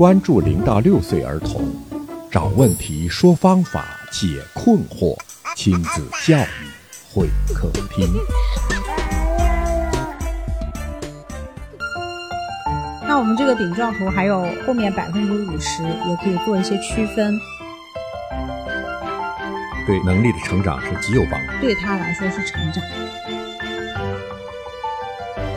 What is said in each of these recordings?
关注零到六岁儿童，找问题，说方法，解困惑，亲子教育会客厅。那我们这个饼状图还有后面百分之五十，也可以做一些区分。对能力的成长是极有帮助。对他来说是成长。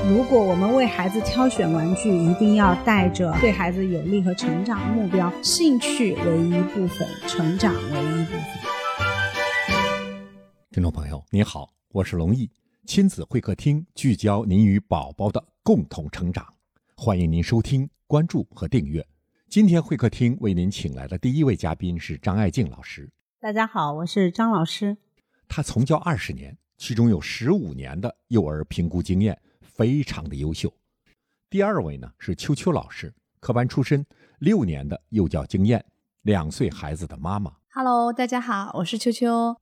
如果我们为孩子挑选玩具，一定要带着对孩子有利和成长目标，兴趣为一部分，成长为一部分。听众朋友，您好，我是龙毅，亲子会客厅聚焦您与宝宝的共同成长，欢迎您收听、关注和订阅。今天会客厅为您请来的第一位嘉宾是张爱静老师。大家好，我是张老师。他从教二十年，其中有十五年的幼儿评估经验。非常的优秀。第二位呢是秋秋老师，科班出身，六年的幼教经验，两岁孩子的妈妈。Hello，大家好，我是秋秋。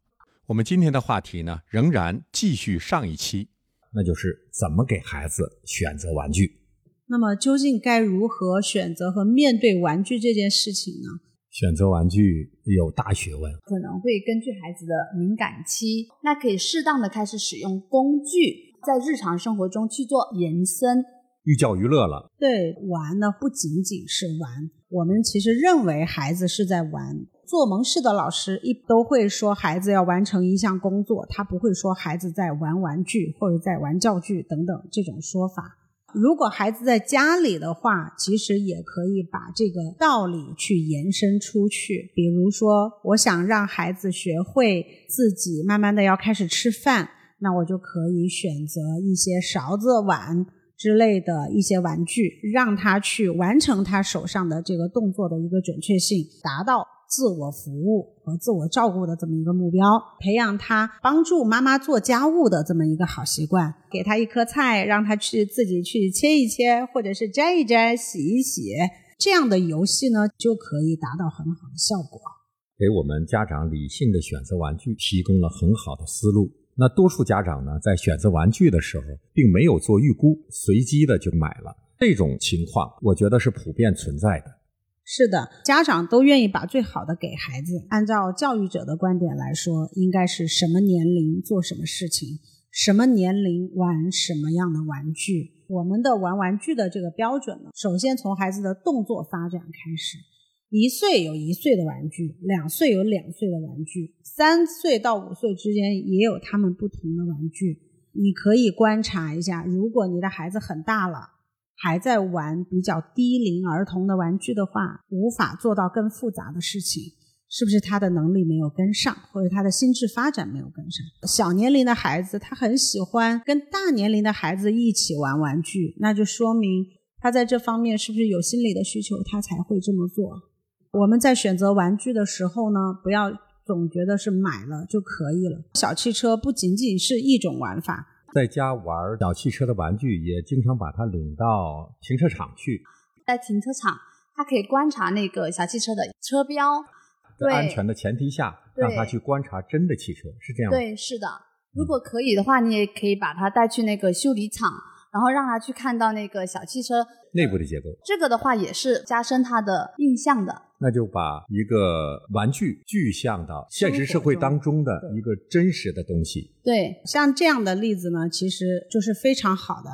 我们今天的话题呢，仍然继续上一期，那就是怎么给孩子选择玩具。那么究竟该如何选择和面对玩具这件事情呢？选择玩具有大学问，可能会根据孩子的敏感期，那可以适当的开始使用工具。在日常生活中去做延伸，寓教于乐了。对，玩呢不仅仅是玩，我们其实认为孩子是在玩。做蒙氏的老师一都会说孩子要完成一项工作，他不会说孩子在玩玩具或者在玩教具等等这种说法。如果孩子在家里的话，其实也可以把这个道理去延伸出去。比如说，我想让孩子学会自己慢慢的要开始吃饭。那我就可以选择一些勺子、碗之类的一些玩具，让他去完成他手上的这个动作的一个准确性，达到自我服务和自我照顾的这么一个目标。培养他帮助妈妈做家务的这么一个好习惯，给他一颗菜，让他去自己去切一切，或者是摘一摘、洗一洗，这样的游戏呢，就可以达到很好的效果，给我们家长理性的选择玩具提供了很好的思路。那多数家长呢，在选择玩具的时候，并没有做预估，随机的就买了。这种情况，我觉得是普遍存在的。是的，家长都愿意把最好的给孩子。按照教育者的观点来说，应该是什么年龄做什么事情，什么年龄玩什么样的玩具。我们的玩玩具的这个标准呢，首先从孩子的动作发展开始。一岁有一岁的玩具，两岁有两岁的玩具，三岁到五岁之间也有他们不同的玩具。你可以观察一下，如果你的孩子很大了，还在玩比较低龄儿童的玩具的话，无法做到更复杂的事情，是不是他的能力没有跟上，或者他的心智发展没有跟上？小年龄的孩子他很喜欢跟大年龄的孩子一起玩玩具，那就说明他在这方面是不是有心理的需求，他才会这么做。我们在选择玩具的时候呢，不要总觉得是买了就可以了。小汽车不仅仅是一种玩法，在家玩小汽车的玩具，也经常把它领到停车场去。在停车场，它可以观察那个小汽车的车标，在安全的前提下，让他去观察真的汽车，是这样吗？对，是的。如果可以的话，你也可以把它带去那个修理厂。然后让他去看到那个小汽车内部的结构，这个的话也是加深他的印象的。那就把一个玩具具象到现实社会当中的一个真实的东西。对，像这样的例子呢，其实就是非常好的。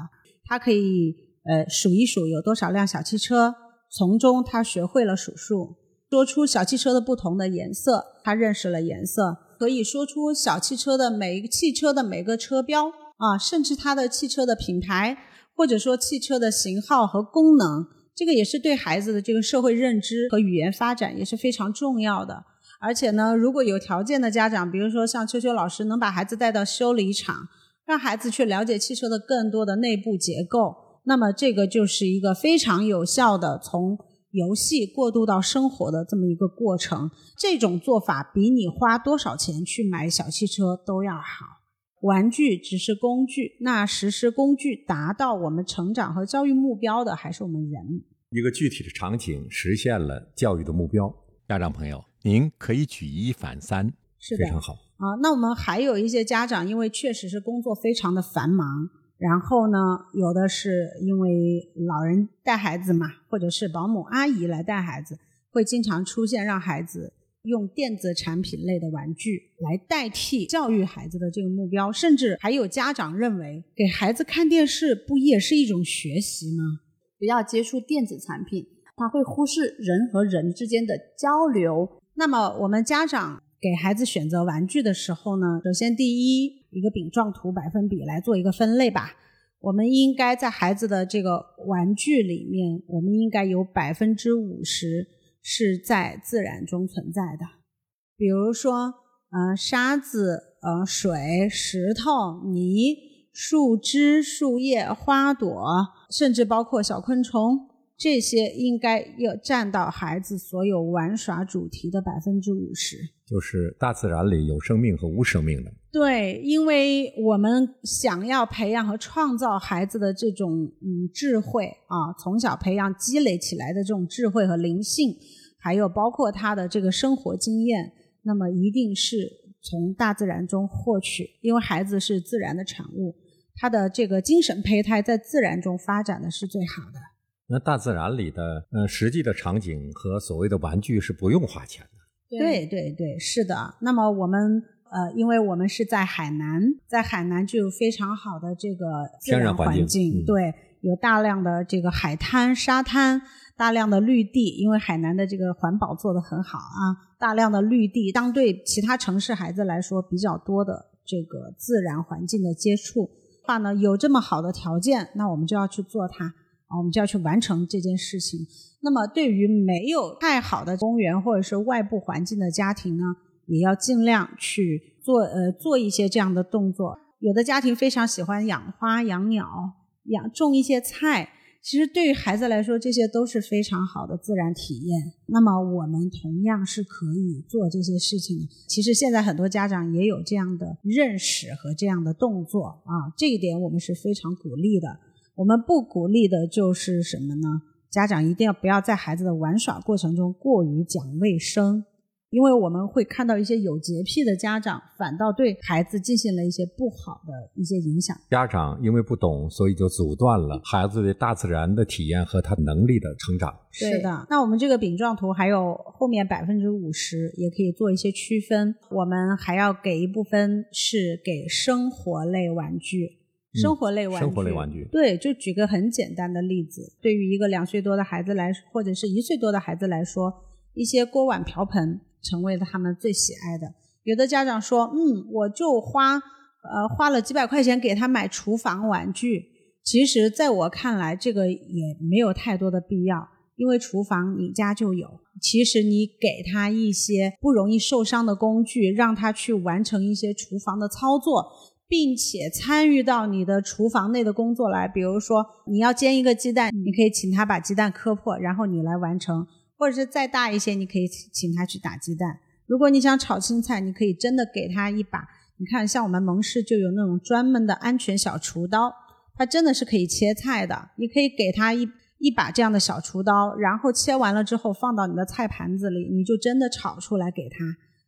他可以呃数一数有多少辆小汽车，从中他学会了数数，说出小汽车的不同的颜色，他认识了颜色，可以说出小汽车的每一个汽车的每个车标。啊，甚至它的汽车的品牌，或者说汽车的型号和功能，这个也是对孩子的这个社会认知和语言发展也是非常重要的。而且呢，如果有条件的家长，比如说像秋秋老师，能把孩子带到修理厂，让孩子去了解汽车的更多的内部结构，那么这个就是一个非常有效的从游戏过渡到生活的这么一个过程。这种做法比你花多少钱去买小汽车都要好。玩具只是工具，那实施工具达到我们成长和教育目标的，还是我们人。一个具体的场景实现了教育的目标。家长朋友，您可以举一反三，是的，非常好啊。那我们还有一些家长，因为确实是工作非常的繁忙，然后呢，有的是因为老人带孩子嘛，或者是保姆阿姨来带孩子，会经常出现让孩子用电子产品类的玩具来代替教育孩子的这个目标，甚至还有家长认为给孩子看电视不也是一种学习吗？不要接触电子产品，他会忽视人和人之间的交流。那么我们家长给孩子选择玩具的时候呢，首先第一。一个饼状图百分比来做一个分类吧。我们应该在孩子的这个玩具里面，我们应该有百分之五十是在自然中存在的，比如说，呃，沙子、呃，水、石头、泥、树枝、树叶、花朵，甚至包括小昆虫。这些应该要占到孩子所有玩耍主题的百分之五十，就是大自然里有生命和无生命的。对，因为我们想要培养和创造孩子的这种嗯智慧啊，从小培养积累起来的这种智慧和灵性，还有包括他的这个生活经验，那么一定是从大自然中获取，因为孩子是自然的产物，他的这个精神胚胎在自然中发展的是最好的。那大自然里的，呃，实际的场景和所谓的玩具是不用花钱的。对对对，是的。那么我们，呃，因为我们是在海南，在海南就有非常好的这个自然环境，对，有大量的这个海滩、沙滩，大量的绿地。因为海南的这个环保做得很好啊，大量的绿地，相对其他城市孩子来说比较多的这个自然环境的接触，话呢，有这么好的条件，那我们就要去做它。啊，我们就要去完成这件事情。那么，对于没有太好的公园或者是外部环境的家庭呢，也要尽量去做呃做一些这样的动作。有的家庭非常喜欢养花、养鸟、养种一些菜，其实对于孩子来说，这些都是非常好的自然体验。那么，我们同样是可以做这些事情。其实现在很多家长也有这样的认识和这样的动作啊，这一点我们是非常鼓励的。我们不鼓励的就是什么呢？家长一定要不要在孩子的玩耍过程中过于讲卫生，因为我们会看到一些有洁癖的家长，反倒对孩子进行了一些不好的一些影响。家长因为不懂，所以就阻断了孩子对大自然的体验和他能力的成长。是的，那我们这个饼状图还有后面百分之五十也可以做一些区分。我们还要给一部分是给生活类玩具。生活类玩具，生活类玩具，对，就举个很简单的例子，对于一个两岁多的孩子来，或者是一岁多的孩子来说，一些锅碗瓢盆成为了他们最喜爱的。有的家长说，嗯，我就花，呃，花了几百块钱给他买厨房玩具。其实，在我看来，这个也没有太多的必要，因为厨房你家就有。其实，你给他一些不容易受伤的工具，让他去完成一些厨房的操作。并且参与到你的厨房内的工作来，比如说你要煎一个鸡蛋，你可以请他把鸡蛋磕破，然后你来完成；或者是再大一些，你可以请他去打鸡蛋。如果你想炒青菜，你可以真的给他一把。你看，像我们蒙氏就有那种专门的安全小厨刀，它真的是可以切菜的。你可以给他一一把这样的小厨刀，然后切完了之后放到你的菜盘子里，你就真的炒出来给他。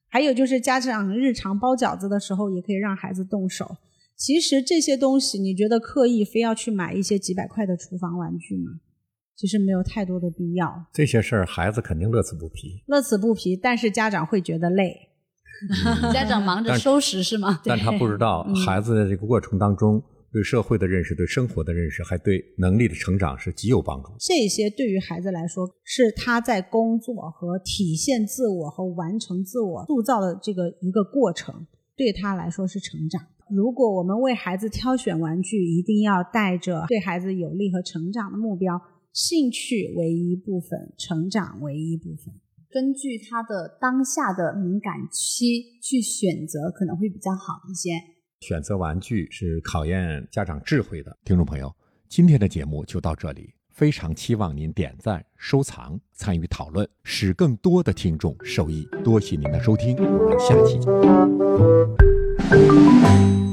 还有就是家长日常包饺子的时候，也可以让孩子动手。其实这些东西，你觉得刻意非要去买一些几百块的厨房玩具吗？其实没有太多的必要。这些事儿孩子肯定乐此不疲。乐此不疲，但是家长会觉得累。家长忙着收拾是吗？但他不知道孩子的这个过程当中。对社会的认识、对生活的认识，还对能力的成长是极有帮助。这些对于孩子来说，是他在工作和体现自我和完成自我塑造的这个一个过程，对他来说是成长。如果我们为孩子挑选玩具，一定要带着对孩子有利和成长的目标，兴趣为一部分，成长为一部分，根据他的当下的敏感期去选择，可能会比较好一些。选择玩具是考验家长智慧的。听众朋友，今天的节目就到这里，非常期望您点赞、收藏、参与讨论，使更多的听众受益。多谢您的收听，我们下期见。